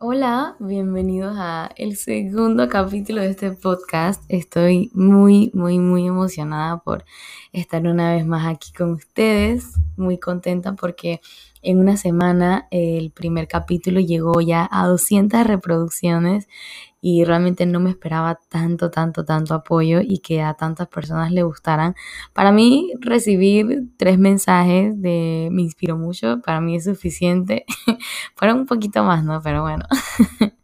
Hola, bienvenidos a el segundo capítulo de este podcast. Estoy muy, muy, muy emocionada por estar una vez más aquí con ustedes. Muy contenta porque en una semana el primer capítulo llegó ya a 200 reproducciones y realmente no me esperaba tanto, tanto, tanto apoyo y que a tantas personas le gustaran. Para mí recibir tres mensajes de me inspiró mucho, para mí es suficiente. Fueron un poquito más, ¿no? Pero bueno.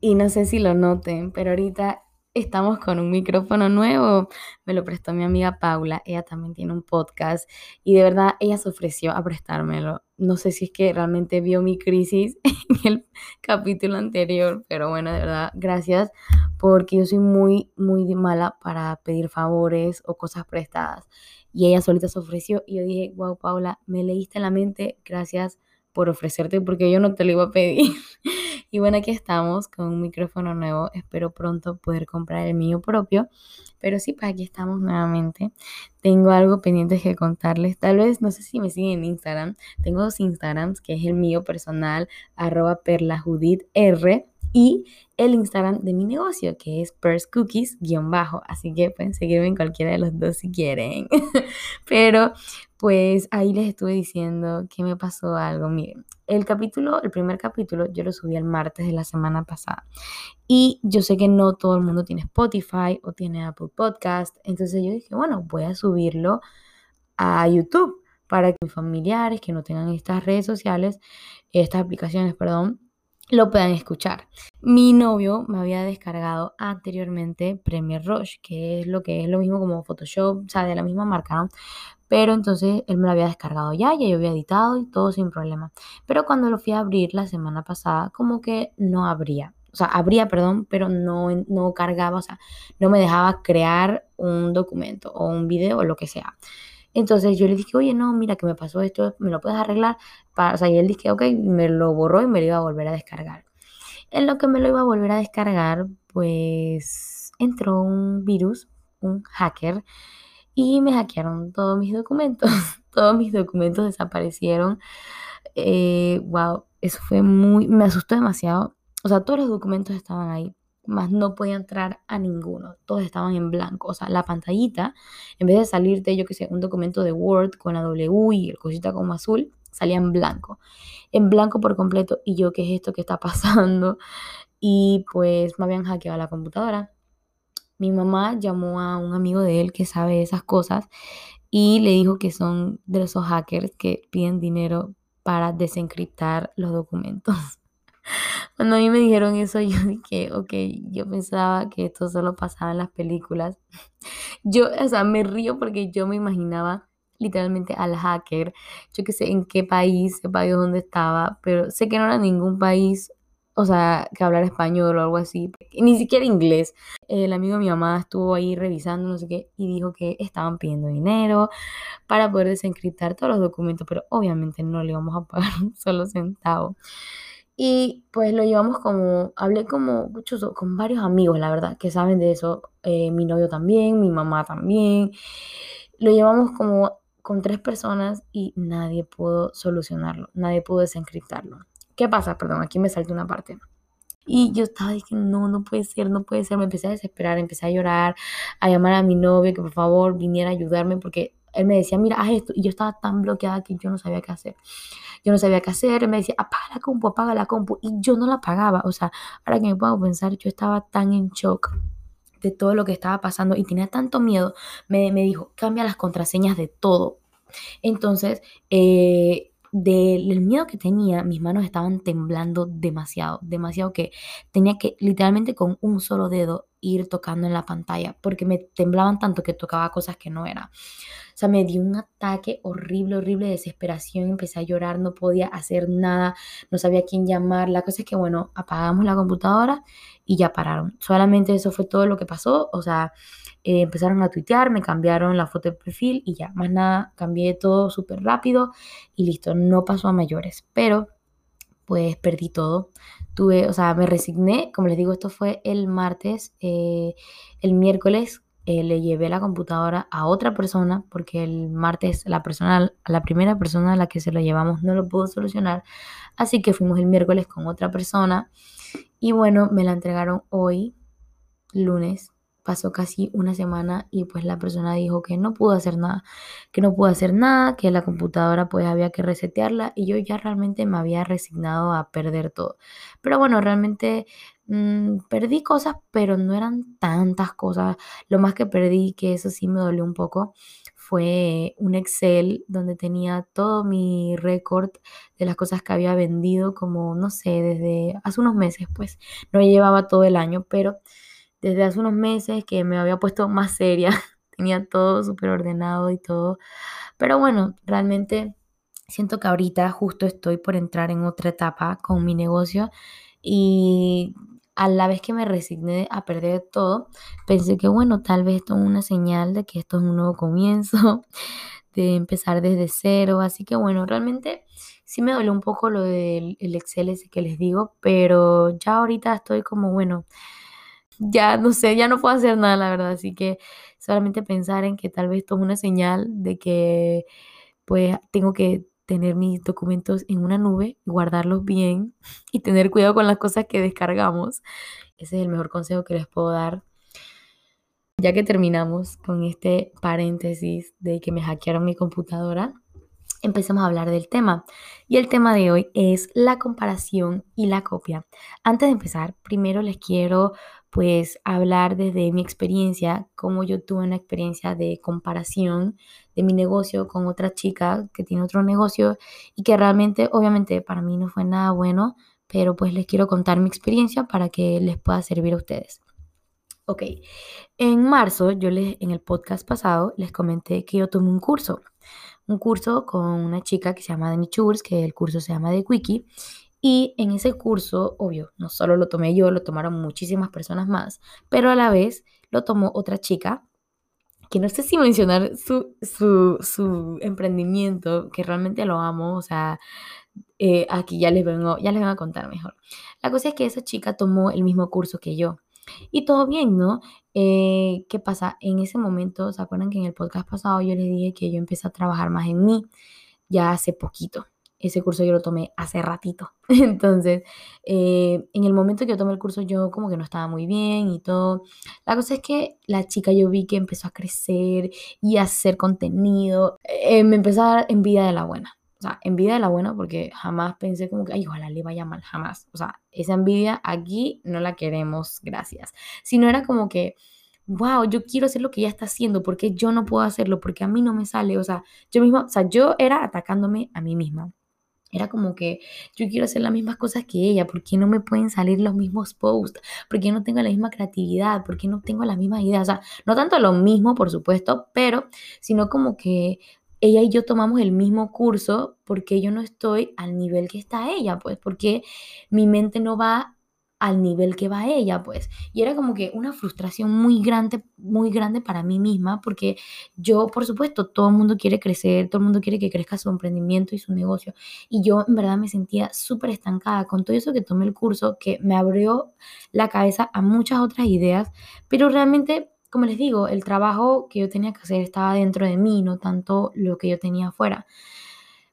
y no sé si lo noten, pero ahorita estamos con un micrófono nuevo. Me lo prestó mi amiga Paula. Ella también tiene un podcast y de verdad ella se ofreció a prestármelo. No sé si es que realmente vio mi crisis en el capítulo anterior, pero bueno, de verdad, gracias porque yo soy muy, muy mala para pedir favores o cosas prestadas. Y ella solita se ofreció y yo dije, wow, Paula, me leíste la mente, gracias por ofrecerte porque yo no te lo iba a pedir. Y bueno, aquí estamos con un micrófono nuevo. Espero pronto poder comprar el mío propio. Pero sí, pues aquí estamos nuevamente. Tengo algo pendiente que contarles. Tal vez, no sé si me siguen en Instagram. Tengo dos Instagrams, que es el mío personal, arroba perlajuditr y el Instagram de mi negocio, que es Purse Cookies, guion bajo. Así que pueden seguirme en cualquiera de los dos si quieren. Pero pues ahí les estuve diciendo que me pasó algo. Miren, el capítulo, el primer capítulo, yo lo subí el martes de la semana pasada. Y yo sé que no todo el mundo tiene Spotify o tiene Apple Podcast. Entonces yo dije, bueno, voy a subirlo a YouTube para que mis familiares que no tengan estas redes sociales, estas aplicaciones, perdón, lo puedan escuchar. Mi novio me había descargado anteriormente Premiere Rush, que es lo que es lo mismo como Photoshop, o sea, de la misma marca. Pero entonces él me lo había descargado ya, ya yo había editado y todo sin problema. Pero cuando lo fui a abrir la semana pasada, como que no abría. O sea, abría, perdón, pero no, no cargaba, o sea, no me dejaba crear un documento o un video o lo que sea. Entonces yo le dije, oye, no, mira que me pasó esto, ¿me lo puedes arreglar? Para, o sea, y él dije, ok, me lo borró y me lo iba a volver a descargar. En lo que me lo iba a volver a descargar, pues entró un virus, un hacker, y me hackearon todos mis documentos. todos mis documentos desaparecieron. Eh, wow, eso fue muy, me asustó demasiado. O sea, todos los documentos estaban ahí más no podía entrar a ninguno. Todos estaban en blanco. O sea, la pantallita, en vez de salirte, yo que sé, un documento de Word con la W y el cosita como azul, salía en blanco. En blanco por completo. Y yo, ¿qué es esto que está pasando? Y pues me habían hackeado la computadora. Mi mamá llamó a un amigo de él que sabe esas cosas y le dijo que son de esos hackers que piden dinero para desencriptar los documentos. Cuando a mí me dijeron eso, yo dije, ok, yo pensaba que esto solo pasaba en las películas. Yo, o sea, me río porque yo me imaginaba literalmente al hacker, yo que sé en qué país, qué país dónde estaba, pero sé que no era ningún país, o sea, que hablar español o algo así, ni siquiera inglés. El amigo de mi mamá estuvo ahí revisando, no sé qué, y dijo que estaban pidiendo dinero para poder desencriptar todos los documentos, pero obviamente no le íbamos a pagar un solo centavo. Y pues lo llevamos como, hablé como muchos, con varios amigos, la verdad, que saben de eso. Eh, mi novio también, mi mamá también. Lo llevamos como con tres personas y nadie pudo solucionarlo, nadie pudo desencriptarlo. ¿Qué pasa? Perdón, aquí me salta una parte. Y yo estaba diciendo, no, no puede ser, no puede ser. Me empecé a desesperar, empecé a llorar, a llamar a mi novio que por favor viniera a ayudarme porque él me decía, mira, haz esto. Y yo estaba tan bloqueada que yo no sabía qué hacer. Yo no sabía qué hacer. Me decía, apaga la compu, apaga la compu. Y yo no la apagaba. O sea, ahora que me puedo pensar, yo estaba tan en shock de todo lo que estaba pasando y tenía tanto miedo. Me, me dijo, cambia las contraseñas de todo. Entonces, eh, del miedo que tenía, mis manos estaban temblando demasiado, demasiado que tenía que literalmente con un solo dedo ir tocando en la pantalla, porque me temblaban tanto que tocaba cosas que no era. O sea, me dio un ataque horrible, horrible de desesperación, empecé a llorar, no podía hacer nada, no sabía quién llamar. La cosa es que, bueno, apagamos la computadora y ya pararon. Solamente eso fue todo lo que pasó, o sea, eh, empezaron a tuitear, me cambiaron la foto de perfil y ya, más nada, cambié todo súper rápido y listo, no pasó a mayores, pero pues perdí todo. Tuve, o sea, me resigné, como les digo, esto fue el martes, eh, el miércoles eh, le llevé la computadora a otra persona porque el martes la persona, la primera persona a la que se lo llevamos no lo pudo solucionar. Así que fuimos el miércoles con otra persona y bueno, me la entregaron hoy, lunes. Pasó casi una semana y pues la persona dijo que no pudo hacer nada, que no pudo hacer nada, que la computadora pues había que resetearla y yo ya realmente me había resignado a perder todo. Pero bueno, realmente Mm, perdí cosas, pero no eran tantas cosas. Lo más que perdí, que eso sí me dolió un poco, fue un Excel donde tenía todo mi récord de las cosas que había vendido, como, no sé, desde hace unos meses, pues no llevaba todo el año, pero desde hace unos meses que me había puesto más seria, tenía todo súper ordenado y todo. Pero bueno, realmente siento que ahorita justo estoy por entrar en otra etapa con mi negocio y a la vez que me resigné a perder todo, pensé que bueno, tal vez esto es una señal de que esto es un nuevo comienzo, de empezar desde cero. Así que bueno, realmente sí me dolió un poco lo del Excel ese que les digo, pero ya ahorita estoy como bueno, ya no sé, ya no puedo hacer nada, la verdad. Así que solamente pensar en que tal vez esto es una señal de que pues tengo que tener mis documentos en una nube, guardarlos bien y tener cuidado con las cosas que descargamos. Ese es el mejor consejo que les puedo dar. Ya que terminamos con este paréntesis de que me hackearon mi computadora, empecemos a hablar del tema. Y el tema de hoy es la comparación y la copia. Antes de empezar, primero les quiero pues hablar desde mi experiencia, cómo yo tuve una experiencia de comparación de mi negocio con otra chica que tiene otro negocio y que realmente obviamente para mí no fue nada bueno, pero pues les quiero contar mi experiencia para que les pueda servir a ustedes. Ok, en marzo yo les, en el podcast pasado les comenté que yo tomé un curso, un curso con una chica que se llama Dani Churs, que el curso se llama de Wiki, y en ese curso, obvio, no solo lo tomé yo, lo tomaron muchísimas personas más, pero a la vez lo tomó otra chica, que no sé si mencionar su, su, emprendimiento, que realmente lo amo, o sea, eh, aquí ya les, vengo, ya les vengo a contar mejor. La cosa es que esa chica tomó el mismo curso que yo. Y todo bien, ¿no? Eh, ¿Qué pasa? En ese momento, ¿se acuerdan que en el podcast pasado yo les dije que yo empecé a trabajar más en mí ya hace poquito? ese curso yo lo tomé hace ratito. Entonces, eh, en el momento que yo tomé el curso, yo como que no estaba muy bien y todo. La cosa es que la chica yo vi que empezó a crecer y a hacer contenido. Eh, me empezó a dar envidia de la buena. Sea, envidia de la buena porque jamás pensé como que, ay, ojalá le vaya mal, jamás. O sea, esa envidia aquí no la queremos, gracias. Sino era como que, wow, yo quiero hacer lo que ella está haciendo, porque yo no puedo hacerlo, porque a mí no me sale. O sea, yo misma, o sea, yo era atacándome a mí misma. Era como que yo quiero hacer las mismas cosas que ella, ¿por qué no me pueden salir los mismos posts? ¿Por qué no tengo la misma creatividad? ¿Por qué no tengo las mismas ideas? O sea, no tanto lo mismo, por supuesto, pero sino como que ella y yo tomamos el mismo curso porque yo no estoy al nivel que está ella, pues porque mi mente no va al nivel que va ella, pues. Y era como que una frustración muy grande, muy grande para mí misma, porque yo, por supuesto, todo el mundo quiere crecer, todo el mundo quiere que crezca su emprendimiento y su negocio. Y yo en verdad me sentía súper estancada con todo eso que tomé el curso, que me abrió la cabeza a muchas otras ideas, pero realmente como les digo, el trabajo que yo tenía que hacer estaba dentro de mí, no tanto lo que yo tenía afuera.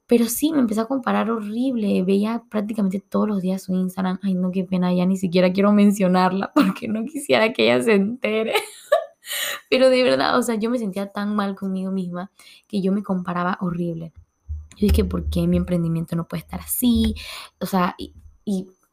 Pero sí, me empecé a comparar horrible. Veía prácticamente todos los días su Instagram. Ay, no, qué pena, ya ni siquiera quiero mencionarla porque no quisiera que ella se entere. Pero de verdad, o sea, yo me sentía tan mal conmigo misma que yo me comparaba horrible. Yo dije, ¿por qué mi emprendimiento no puede estar así? O sea, y,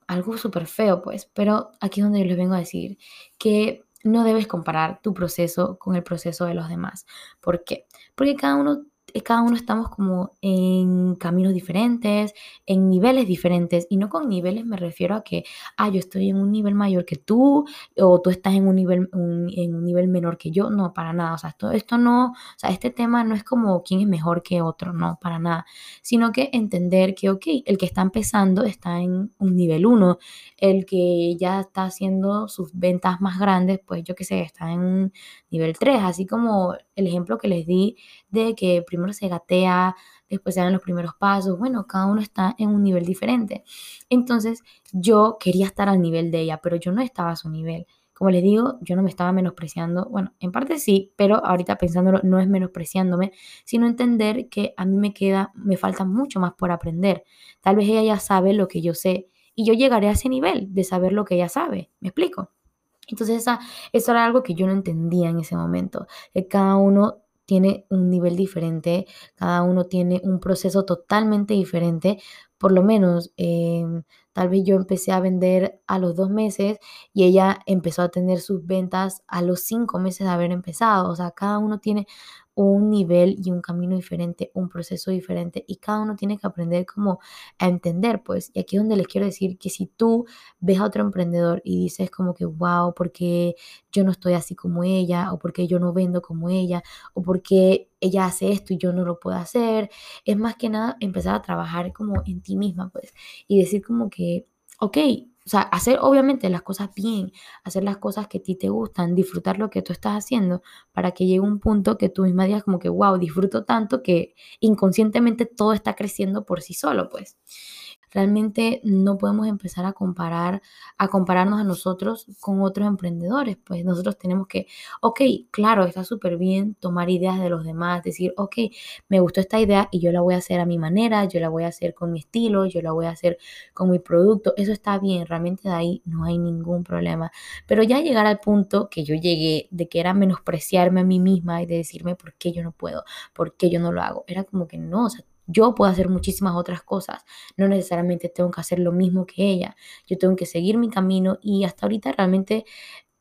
algo súper feo, pues. Pero aquí es donde yo les vengo a decir que no debes comparar tu proceso con el proceso de los demás. ¿Por qué? Porque cada uno cada uno estamos como en caminos diferentes, en niveles diferentes, y no con niveles me refiero a que, ah, yo estoy en un nivel mayor que tú, o tú estás en un nivel, en un nivel menor que yo, no, para nada, o sea, esto, esto no, o sea, este tema no es como quién es mejor que otro, no, para nada, sino que entender que, ok, el que está empezando está en un nivel 1, el que ya está haciendo sus ventas más grandes, pues yo qué sé, está en un nivel 3, así como el ejemplo que les di de que primero se gatea, después se dan los primeros pasos, bueno, cada uno está en un nivel diferente. Entonces yo quería estar al nivel de ella, pero yo no estaba a su nivel. Como les digo, yo no me estaba menospreciando, bueno, en parte sí, pero ahorita pensándolo no es menospreciándome, sino entender que a mí me queda, me falta mucho más por aprender. Tal vez ella ya sabe lo que yo sé y yo llegaré a ese nivel de saber lo que ella sabe. ¿Me explico? Entonces esa, eso era algo que yo no entendía en ese momento, que cada uno tiene un nivel diferente, cada uno tiene un proceso totalmente diferente. Por lo menos, em, tal vez yo empecé a vender a los dos meses y ella empezó a tener sus ventas a los cinco meses de haber empezado. O sea, cada uno tiene un nivel y un camino diferente, un proceso diferente y cada uno tiene que aprender como a entender, pues. Y aquí es donde les quiero decir que si tú ves a otro emprendedor y dices como que, wow, porque yo no estoy así como ella, o porque yo no vendo como ella, o porque ella hace esto y yo no lo puedo hacer, es más que nada empezar a trabajar como en ti misma, pues, y decir como que, ok, o sea, hacer obviamente las cosas bien, hacer las cosas que a ti te gustan, disfrutar lo que tú estás haciendo para que llegue un punto que tú misma digas como que, wow, disfruto tanto que inconscientemente todo está creciendo por sí solo, pues realmente no podemos empezar a comparar, a compararnos a nosotros con otros emprendedores. Pues nosotros tenemos que, ok, claro, está súper bien tomar ideas de los demás, decir, ok, me gustó esta idea y yo la voy a hacer a mi manera, yo la voy a hacer con mi estilo, yo la voy a hacer con mi producto. Eso está bien, realmente de ahí no hay ningún problema. Pero ya llegar al punto que yo llegué de que era menospreciarme a mí misma y de decirme por qué yo no puedo, por qué yo no lo hago, era como que no, o sea, yo puedo hacer muchísimas otras cosas. No necesariamente tengo que hacer lo mismo que ella. Yo tengo que seguir mi camino y hasta ahorita realmente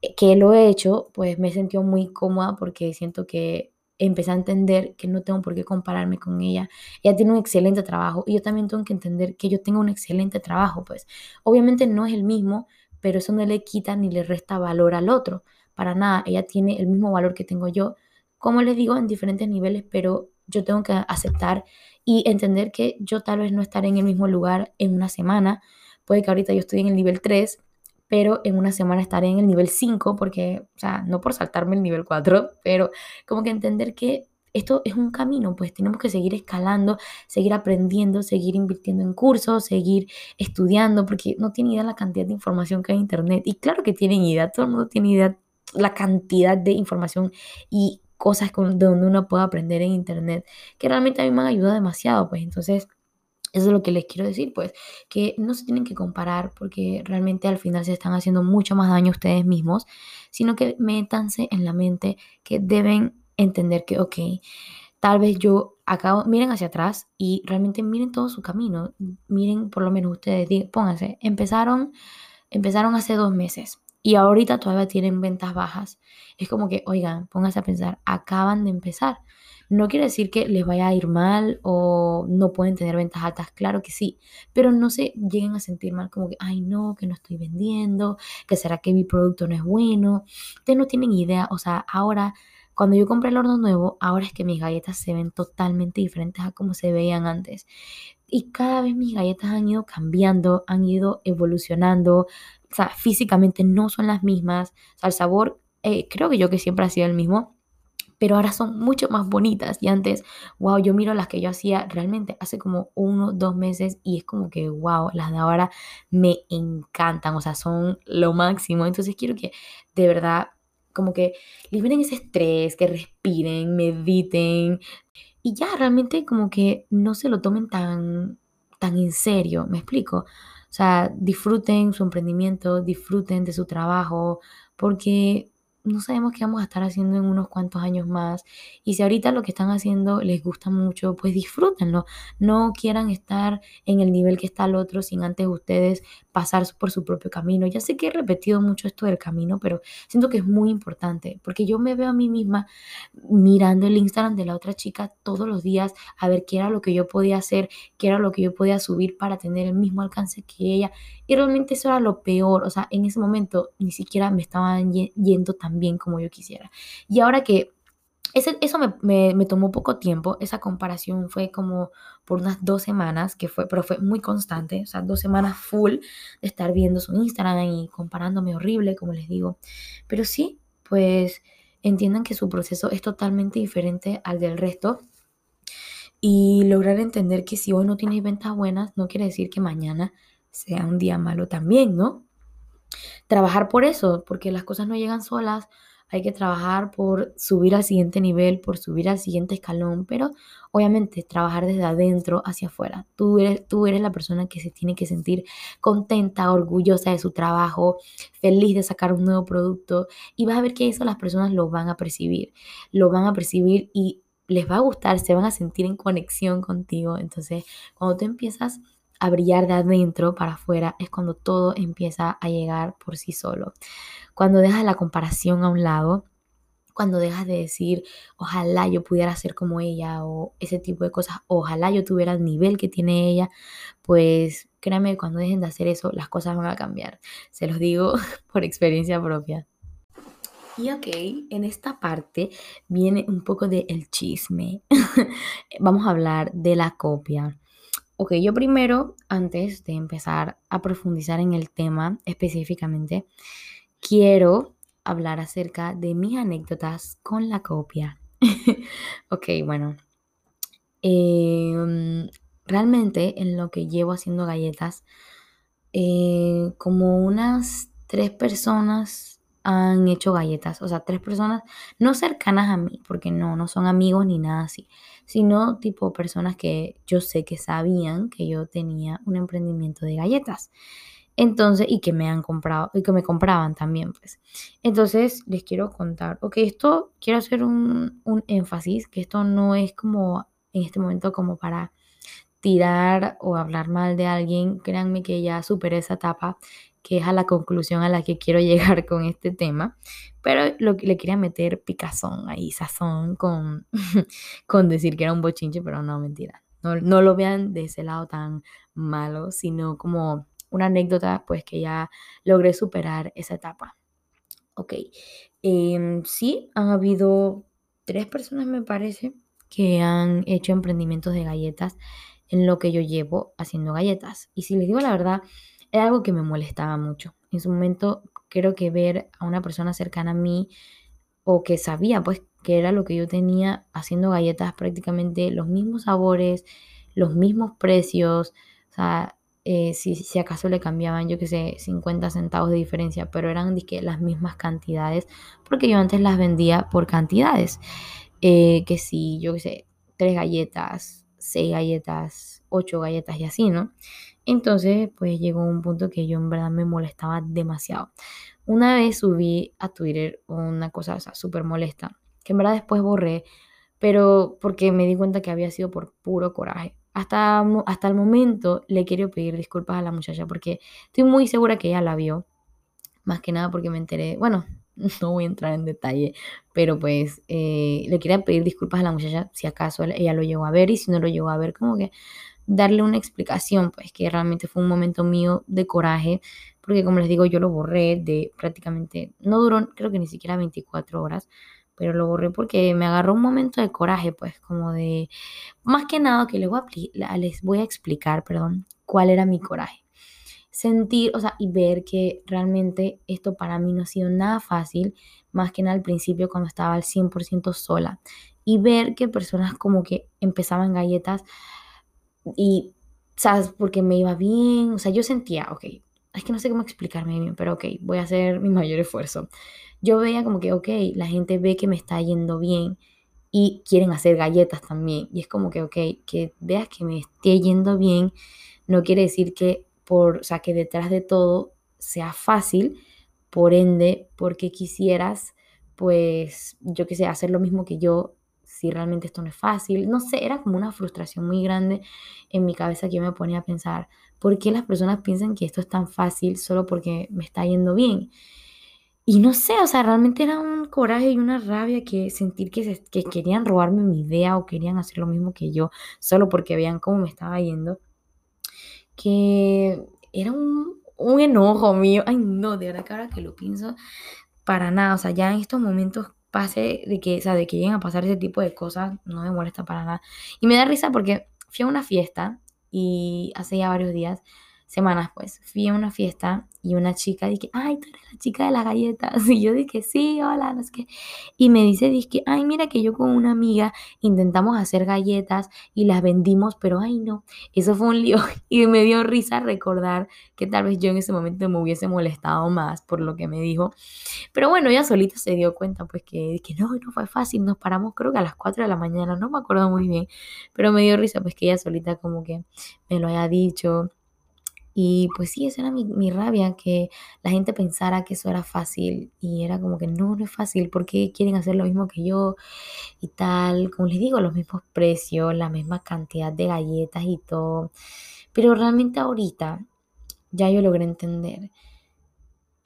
eh, que lo he hecho, pues me he sentido muy cómoda porque siento que empecé a entender que no tengo por qué compararme con ella. Ella tiene un excelente trabajo y yo también tengo que entender que yo tengo un excelente trabajo, pues obviamente no es el mismo, pero eso no le quita ni le resta valor al otro. Para nada, ella tiene el mismo valor que tengo yo, como les digo, en diferentes niveles, pero yo tengo que aceptar y entender que yo tal vez no estaré en el mismo lugar en una semana. Puede que ahorita yo estoy en el nivel 3, pero en una semana estaré en el nivel 5, porque, o sea, no por saltarme el nivel 4, pero como que entender que esto es un camino, pues tenemos que seguir escalando, seguir aprendiendo, seguir invirtiendo en cursos, seguir estudiando, porque no tienen idea la cantidad de información que hay en Internet. Y claro que tienen idea, todo el mundo tiene idea la cantidad de información y cosas de donde uno puede aprender en internet, que realmente a mí me han ayudado demasiado, pues. Entonces... Eso es lo que les quiero decir, pues, que no se tienen que comparar porque realmente al final se están haciendo mucho más daño ustedes mismos, sino que métanse en la mente que deben entender que, ok, tal vez yo acabo, miren hacia atrás y realmente miren todo su camino, miren por lo menos ustedes, pónganse, empezaron, empezaron hace dos meses, y ahorita todavía tienen ventas bajas. Es como que, oigan, pónganse a pensar, acaban de empezar. No quiere decir que les vaya a ir mal o no pueden tener ventas altas, claro que sí, pero no se lleguen a sentir mal como que, ay no, que no estoy vendiendo, que será que mi producto no es bueno. Ustedes no tienen idea, o sea, ahora, cuando yo compré el horno nuevo, ahora es que mis galletas se ven totalmente diferentes a como se veían antes. Y cada vez mis galletas han ido cambiando, han ido evolucionando, o sea, físicamente no son las mismas, o sea, el sabor eh, creo que yo que siempre ha sido el mismo, pero ahora son mucho más bonitas. Y antes, wow, yo miro las que yo hacía realmente hace como uno, dos meses y es como que, wow, las de ahora me encantan, o sea, son lo máximo. Entonces quiero que de verdad, como que liberen ese estrés, que respiren, mediten y ya realmente como que no se lo tomen tan, tan en serio, ¿me explico? O sea, disfruten su emprendimiento, disfruten de su trabajo, porque no sabemos qué vamos a estar haciendo en unos cuantos años más. Y si ahorita lo que están haciendo les gusta mucho, pues disfrútenlo. No quieran estar en el nivel que está el otro sin antes ustedes pasar por su propio camino. Ya sé que he repetido mucho esto del camino, pero siento que es muy importante porque yo me veo a mí misma mirando el Instagram de la otra chica todos los días a ver qué era lo que yo podía hacer, qué era lo que yo podía subir para tener el mismo alcance que ella. Y realmente eso era lo peor. O sea, en ese momento ni siquiera me estaban yendo tan bien como yo quisiera. Y ahora que ese, eso me, me, tomó poco tiempo, esa comparación fue como por unas dos semanas, que fue, pero fue muy constante, o sea, dos semanas full de estar viendo su Instagram y comparándome horrible, como les digo. Pero sí, pues entiendan que su proceso es totalmente diferente al del resto y lograr entender que si hoy no tienes ventas buenas, no quiere decir que mañana sea un día malo también, ¿no? Trabajar por eso, porque las cosas no llegan solas, hay que trabajar por subir al siguiente nivel, por subir al siguiente escalón, pero obviamente trabajar desde adentro hacia afuera. Tú eres, tú eres la persona que se tiene que sentir contenta, orgullosa de su trabajo, feliz de sacar un nuevo producto y vas a ver que eso las personas lo van a percibir, lo van a percibir y les va a gustar, se van a sentir en conexión contigo. Entonces, cuando tú empiezas a brillar de adentro para afuera, es cuando todo empieza a llegar por sí solo. Cuando dejas la comparación a un lado, cuando dejas de decir, ojalá yo pudiera ser como ella o ese tipo de cosas, ojalá yo tuviera el nivel que tiene ella, pues créanme, cuando dejen de hacer eso, las cosas van a cambiar. Se los digo por experiencia propia. Y ok, en esta parte viene un poco de el chisme. Vamos a hablar de la copia. Ok, yo primero, antes de empezar a profundizar en el tema específicamente, quiero hablar acerca de mis anécdotas con la copia. ok, bueno. Em, realmente en lo que llevo haciendo galletas, eh, como unas tres personas han hecho galletas. O sea, tres personas no cercanas a mí, porque no, no son amigos ni nada así, sino tipo personas que yo sé que sabían que yo tenía un emprendimiento de galletas. Entonces, y que me han comprado, y que me compraban también, pues. Entonces, les quiero contar, ok, esto, quiero hacer un, un énfasis, que esto no es como, en este momento, como para tirar o hablar mal de alguien, créanme que ya superé esa etapa que es a la conclusión a la que quiero llegar con este tema, pero lo, le quería meter picazón ahí, sazón con, con decir que era un bochinche, pero no, mentira. No, no lo vean de ese lado tan malo, sino como una anécdota, pues que ya logré superar esa etapa. Ok, em, sí, han habido tres personas, me parece, que han hecho emprendimientos de galletas en lo que yo llevo haciendo galletas. Y si les digo la verdad, es algo que me molestaba mucho. En su momento creo que ver a una persona cercana a mí o que sabía pues que era lo que yo tenía haciendo galletas prácticamente los mismos sabores, los mismos precios, o sea, eh, si, si, acaso le cambiaban, yo que sé, 50 centavos de diferencia, pero eran las mismas cantidades, porque yo antes las vendía por cantidades, eh, que si, yo que sé, tres galletas, seis galletas, ocho galletas y así, ¿no? Entonces, pues llegó un punto que yo en verdad me molestaba demasiado. Una vez subí a Twitter una cosa, súper molesta, que en verdad después borré, pero porque me di cuenta que había sido por puro coraje. Hasta, hasta el momento le quiero pedir disculpas a la muchacha porque estoy muy segura que ella la vio. Más que nada porque me enteré, bueno, no voy a entrar en detalle, pero pues eh, le quería pedir disculpas a la muchacha si acaso ella lo llegó a ver y si no lo llegó a ver, como que darle una explicación, pues que realmente fue un momento mío de coraje, porque como les digo, yo lo borré de prácticamente, no duró creo que ni siquiera 24 horas, pero lo borré porque me agarró un momento de coraje, pues como de, más que nada que les voy a, explicar, perdón, cuál era mi coraje. Sentir, o sea, y ver que realmente esto para mí no ha sido nada fácil, más que nada al principio cuando estaba al 100% sola. Y ver que personas como que empezaban galletas y, ¿sabes? Porque me iba bien, o sea, yo sentía, ok, es que no sé cómo explicarme bien, pero ok, voy a hacer mi mayor esfuerzo. Yo veía como que, ok, la gente ve que me está yendo bien y quieren hacer galletas también. Y es como que, ok, que veas que me esté yendo bien, no quiere decir que por, o sea, que detrás de todo sea fácil, por ende, porque quisieras, pues, yo qué sé, hacer lo mismo que yo si realmente esto no es fácil. No sé, era como una frustración muy grande en mi cabeza que yo me ponía a pensar, ¿por qué las personas piensan que esto es tan fácil solo porque me está yendo bien? Y no sé, o sea, realmente era un coraje y una rabia que sentir que, que querían robarme mi idea o querían hacer lo mismo que yo solo porque veían cómo me estaba yendo. Que era un, un enojo mío. Ay, no, de verdad que ahora que lo pienso, para nada. O sea, ya en estos momentos pase, de que, o sea, de que lleguen a pasar ese tipo de cosas, no me molesta para nada. Y me da risa porque fui a una fiesta y hace ya varios días semanas pues, fui a una fiesta y una chica dije, ay, tú eres la chica de las galletas. Y yo dije, sí, hola, no sé qué. Y me dice, dije, ay, mira que yo con una amiga intentamos hacer galletas y las vendimos, pero ay, no, eso fue un lío. Y me dio risa recordar que tal vez yo en ese momento me hubiese molestado más por lo que me dijo. Pero bueno, ella solita se dio cuenta, pues que, que no, no fue fácil. Nos paramos creo que a las 4 de la mañana, no me acuerdo muy bien, pero me dio risa, pues que ella solita como que me lo haya dicho y pues sí, esa era mi, rabia, que la gente pensara que eso era fácil y era como que no, no es fácil, porque quieren hacer lo mismo que yo y tal, como les digo, los mismos precios, la misma cantidad de galletas y todo. Pero realmente ahorita ya yo logré entender.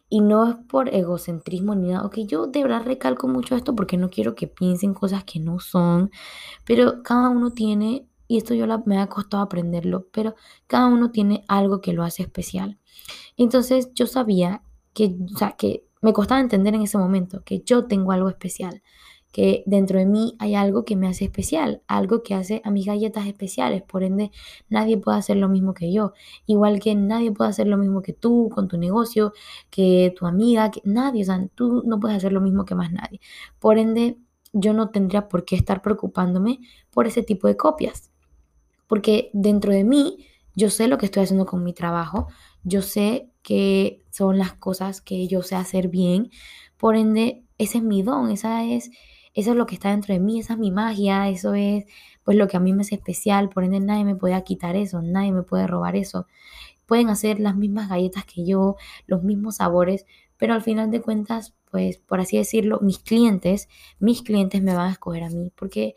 Y no es por egocentrismo ni nada. Ok, yo de verdad recalco mucho esto porque no quiero que piensen cosas que no son. Pero cada uno tiene y esto yo me ha costado aprenderlo, pero cada uno tiene algo que lo hace especial. Entonces yo sabía que, o sea, que me costaba entender en ese momento que yo tengo algo especial, que dentro de mí hay algo que me hace especial, algo que hace a mis galletas especiales, por ende nadie puede hacer lo mismo que yo, igual que nadie puede hacer lo mismo que tú con tu negocio, que tu amiga, que nadie, o sea, tú no puedes hacer lo mismo que más nadie. Por ende, yo no tendría por qué estar preocupándome por ese tipo de copias porque dentro de mí yo sé lo que estoy haciendo con mi trabajo, yo sé que son las cosas que yo sé hacer bien, por ende, ese es mi don, esa es, eso es lo que está dentro de mí, esa es mi magia, eso es pues lo que a mí me hace especial, por ende nadie me puede quitar eso, nadie me puede robar eso. Pueden hacer las mismas galletas que yo, los mismos sabores, pero al final de cuentas, pues por así decirlo, mis clientes, mis clientes me van a escoger a mí, porque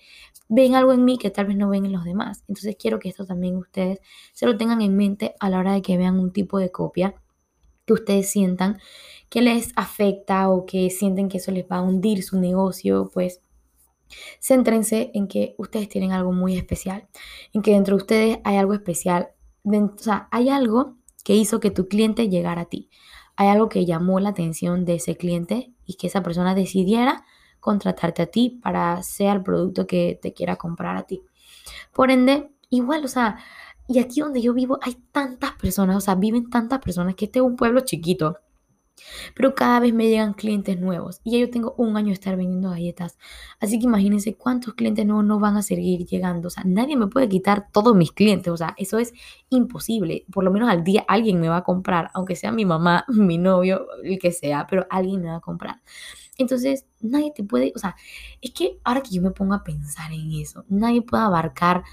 ven algo en mí que tal vez no ven en los demás. Entonces quiero que esto también ustedes se lo tengan en mente a la hora de que vean un tipo de copia que ustedes sientan que les afecta o que sienten que eso les va a hundir su negocio, pues céntrense en que ustedes tienen algo muy especial, en que dentro de ustedes hay algo especial, o sea, hay algo que hizo que tu cliente llegara a ti, hay algo que llamó la atención de ese cliente y que esa persona decidiera contratarte a ti para sea el producto que te quiera comprar a ti. Por ende, igual, o sea, y aquí donde yo vivo hay tantas personas, o sea, viven tantas personas que este es un pueblo chiquito. Pero cada vez me llegan clientes nuevos y ya yo tengo un año de estar vendiendo galletas. Así que imagínense cuántos clientes nuevos no van a seguir llegando. O sea, nadie me puede quitar todos mis clientes. O sea, eso es imposible. Por lo menos al día alguien me va a comprar, aunque sea mi mamá, mi novio, el que sea, pero alguien me va a comprar. Entonces, nadie te puede, o sea, es que ahora que yo me pongo a pensar en eso, nadie puede abarcar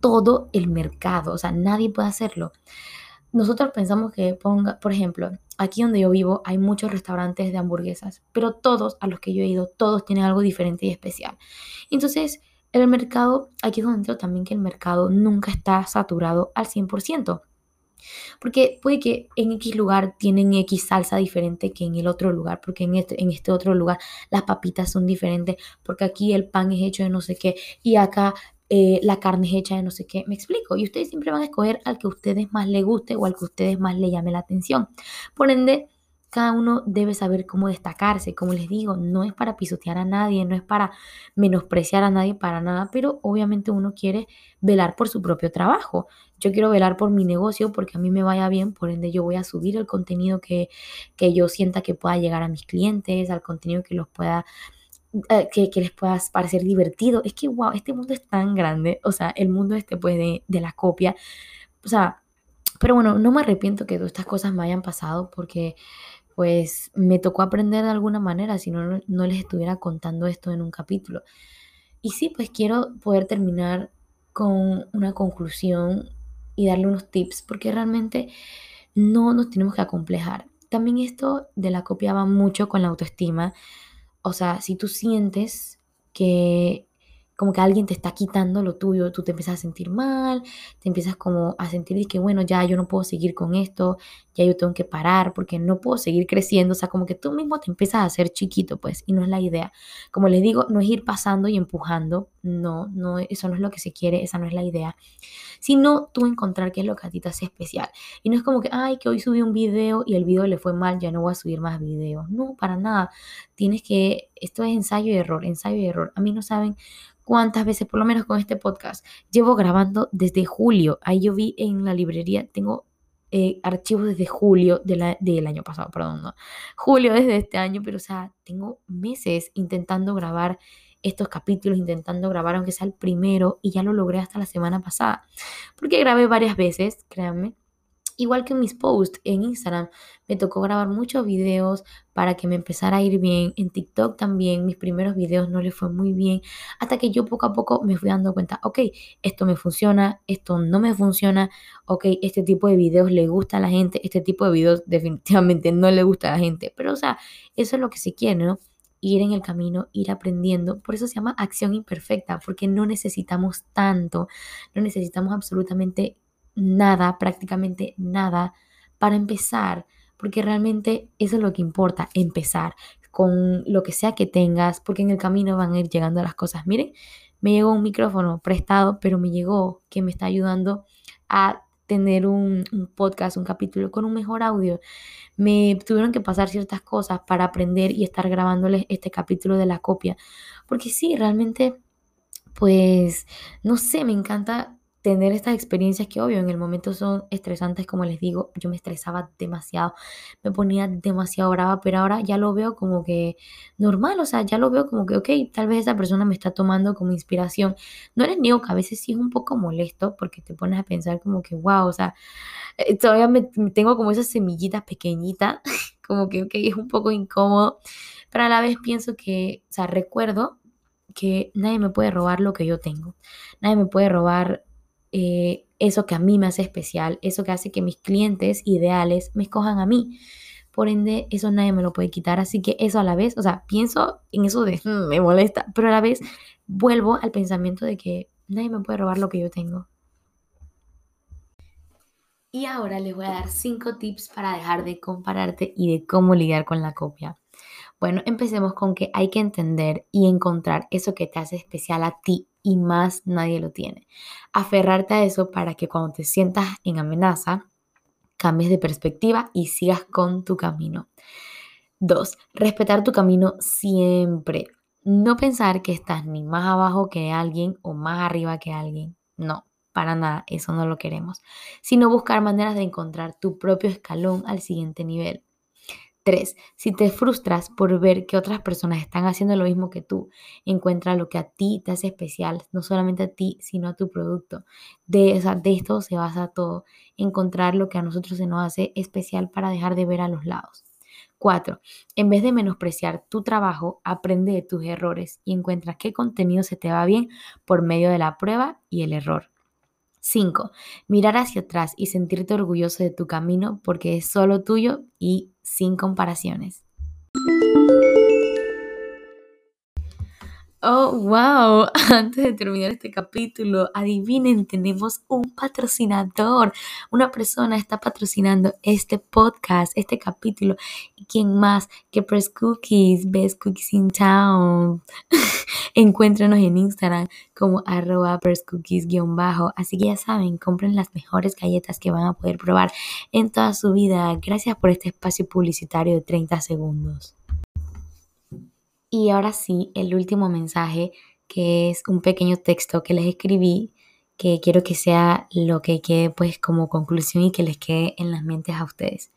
todo el mercado, o sea, nadie puede hacerlo. Nosotros pensamos que ponga, por ejemplo, aquí donde yo vivo hay muchos restaurantes de hamburguesas, pero todos a los que yo he ido, todos tienen algo diferente y especial. Entonces, el mercado, aquí es donde entro también que el mercado nunca está saturado al 100%. Porque puede que en X lugar tienen X salsa diferente que en el otro lugar, porque en este, en este otro lugar las papitas son diferentes, porque aquí el pan es hecho de no sé qué y acá eh, la carne es hecha de no sé qué. Me explico. Y ustedes siempre van a escoger al que a ustedes más les guste o al que ustedes más le llame la atención. Por ende, cada uno debe saber cómo destacarse. Como les digo, no es para pisotear a nadie, no es para menospreciar a nadie para nada, pero obviamente uno quiere velar por su propio trabajo. Yo quiero velar por mi negocio porque a mí me vaya bien, por ende yo voy a subir el contenido que, que yo sienta que pueda llegar a mis clientes, al contenido que los pueda eh, que, les pueda parecer divertido. Es que, wow, este mundo es tan grande, o sea, el mundo este pues de, de la copia, o sea, pero bueno, no me arrepiento que todas estas cosas me hayan pasado porque pues me tocó aprender de alguna manera, si no, no les estuviera contando esto en un capítulo. Y sí, pues quiero poder terminar con una conclusión y darle unos tips, porque realmente no nos tenemos que acomplejar. También esto de la copia va mucho con la autoestima. O sea, si tú sientes que como que alguien te está quitando lo tuyo, tú te empiezas a sentir mal, te empiezas como a sentir que, bueno, ya yo no puedo seguir con esto, ya yo tengo que parar porque no puedo seguir creciendo, o sea, como que tú mismo te empiezas a hacer chiquito, pues, y no es la idea. Como les digo, no es ir pasando y empujando, no, no, eso no es lo que se quiere, esa no es la idea, sino tú encontrar qué es lo que a ti te hace especial. Y no es como que, ay, que hoy subí un video y el video le fue mal, ya no voy a subir más videos. No, para nada. Tienes que, esto es ensayo y error, ensayo y error. A mí no saben cuántas veces, por lo menos con este podcast, llevo grabando desde julio. Ahí yo vi en la librería, tengo eh, archivos desde julio del año pasado, perdón, no. Julio desde este año, pero o sea, tengo meses intentando grabar estos capítulos, intentando grabar aunque sea el primero y ya lo logré hasta la semana pasada. Porque grabé varias veces, créanme, Igual que mis posts en Instagram, me tocó grabar muchos videos para que me empezara a ir bien. En TikTok también, mis primeros videos no le fue muy bien. Hasta que yo poco a poco me fui dando cuenta, ok, esto me funciona, esto no me funciona, ok, este tipo de videos le gusta a la gente, este tipo de videos definitivamente no le gusta a la gente. Pero o sea, eso es lo que se quiere, ¿no? ir en el camino, ir aprendiendo. Por eso se llama acción imperfecta, porque no necesitamos tanto, no necesitamos absolutamente nada, prácticamente nada, para empezar, porque realmente eso es lo que importa, empezar con lo que sea que tengas, porque en el camino van a ir llegando las cosas. Miren, me llegó un micrófono prestado, pero me llegó que me está ayudando a tener un, podcast, un capítulo con un mejor audio. Me tuvieron que pasar ciertas cosas para aprender y estar grabándoles este capítulo de la copia, porque sí, realmente, pues, no sé, me encanta tener estas experiencias que obvio en el momento son estresantes, como les digo, yo me estresaba demasiado, me ponía demasiado brava, pero ahora ya lo veo como que normal, o sea, ya lo veo como que, ok, tal vez esa persona me está tomando como inspiración. No les niego que a veces sí es un poco molesto porque te pones a pensar como que, wow, o sea, eh, todavía me, tengo como esas semillitas pequeñitas, como que, ok, es un poco incómodo, pero a la vez pienso que, o sea, recuerdo que nadie me puede robar lo que yo tengo. Nadie me puede robar eh, eso que a mí me hace especial, eso que hace que mis clientes ideales me escojan a mí. Por ende, eso nadie me lo puede quitar. Así que eso a la vez, o sea, pienso en eso de mm, me molesta, pero a la vez vuelvo al pensamiento de que nadie me puede robar lo que yo tengo. Y ahora les voy a dar cinco tips para dejar de compararte y de cómo lidiar con la copia. Bueno, empecemos con que hay que entender y encontrar eso que te hace especial a ti y más nadie lo tiene. Aferrarte a eso para que cuando te sientas en amenaza, cambies de perspectiva y sigas con tu camino. Dos, respetar tu camino siempre. No pensar que estás ni más abajo que alguien o más arriba que alguien. No, para nada, eso no lo queremos. Sino buscar maneras de encontrar tu propio escalón al siguiente nivel. 3. Si te frustras por ver que otras personas están haciendo lo mismo que tú, encuentra lo que a ti te hace especial, no solamente a ti, sino a tu producto. De, de esto se basa todo, encontrar lo que a nosotros se nos hace especial para dejar de ver a los lados. 4. En vez de menospreciar tu trabajo, aprende de tus errores y encuentra qué contenido se te va bien por medio de la prueba y el error. 5. Mirar hacia atrás y sentirte orgulloso de tu camino porque es solo tuyo y sin comparaciones. Oh, wow. Antes de terminar este capítulo, adivinen, tenemos un patrocinador. Una persona está patrocinando este podcast, este capítulo. ¿Y quién más que Press Cookies, Best Cookies in Town? Encuéntrenos en Instagram como arroba presscookies-bajo. Así que ya saben, compren las mejores galletas que van a poder probar en toda su vida. Gracias por este espacio publicitario de 30 segundos. Y ahora sí, el último mensaje, que es un pequeño texto que les escribí, que quiero que sea lo que quede pues como conclusión y que les quede en las mentes a ustedes.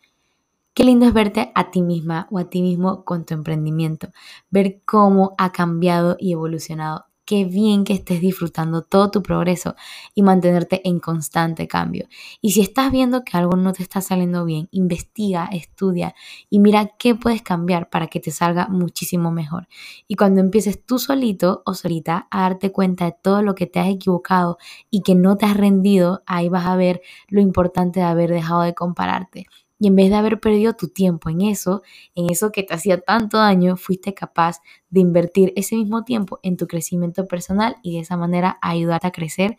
Qué lindo es verte a ti misma o a ti mismo con tu emprendimiento, ver cómo ha cambiado y evolucionado qué bien que estés disfrutando todo tu progreso y mantenerte en constante cambio. Y si estás viendo que algo no te está saliendo bien, investiga, estudia y mira qué puedes cambiar para que te salga muchísimo mejor. Y cuando empieces tú solito o solita a darte cuenta de todo lo que te has equivocado y que no te has rendido, ahí vas a ver lo importante de haber dejado de compararte y en vez de haber perdido tu tiempo en eso, en eso que te hacía tanto daño, fuiste capaz de invertir ese mismo tiempo en tu crecimiento personal y de esa manera ayudarte a crecer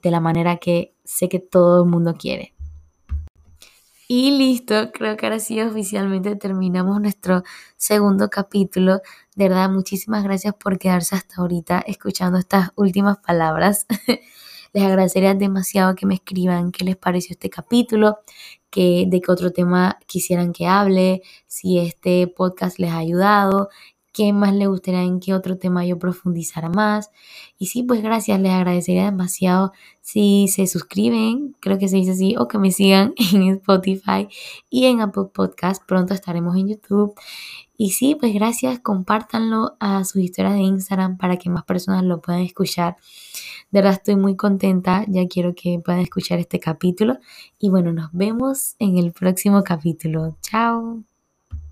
de la manera que sé que todo el mundo quiere. Y listo, creo que ahora sí oficialmente terminamos nuestro segundo capítulo. De verdad, muchísimas gracias por quedarse hasta ahorita escuchando estas últimas palabras. Les agradecería demasiado que me escriban qué les pareció este capítulo, que, de qué otro tema quisieran que hable, si este podcast les ha ayudado, qué más le gustaría, en qué otro tema yo profundizara más. Y sí, pues gracias, les agradecería demasiado si se suscriben, creo que se dice así, o que me sigan en Spotify y en Apple Podcast. Pronto estaremos en YouTube. Y sí, pues gracias, compártanlo a sus historias de Instagram para que más personas lo puedan escuchar. De verdad estoy muy contenta, ya quiero que puedan escuchar este capítulo. Y bueno, nos vemos en el próximo capítulo. Chao.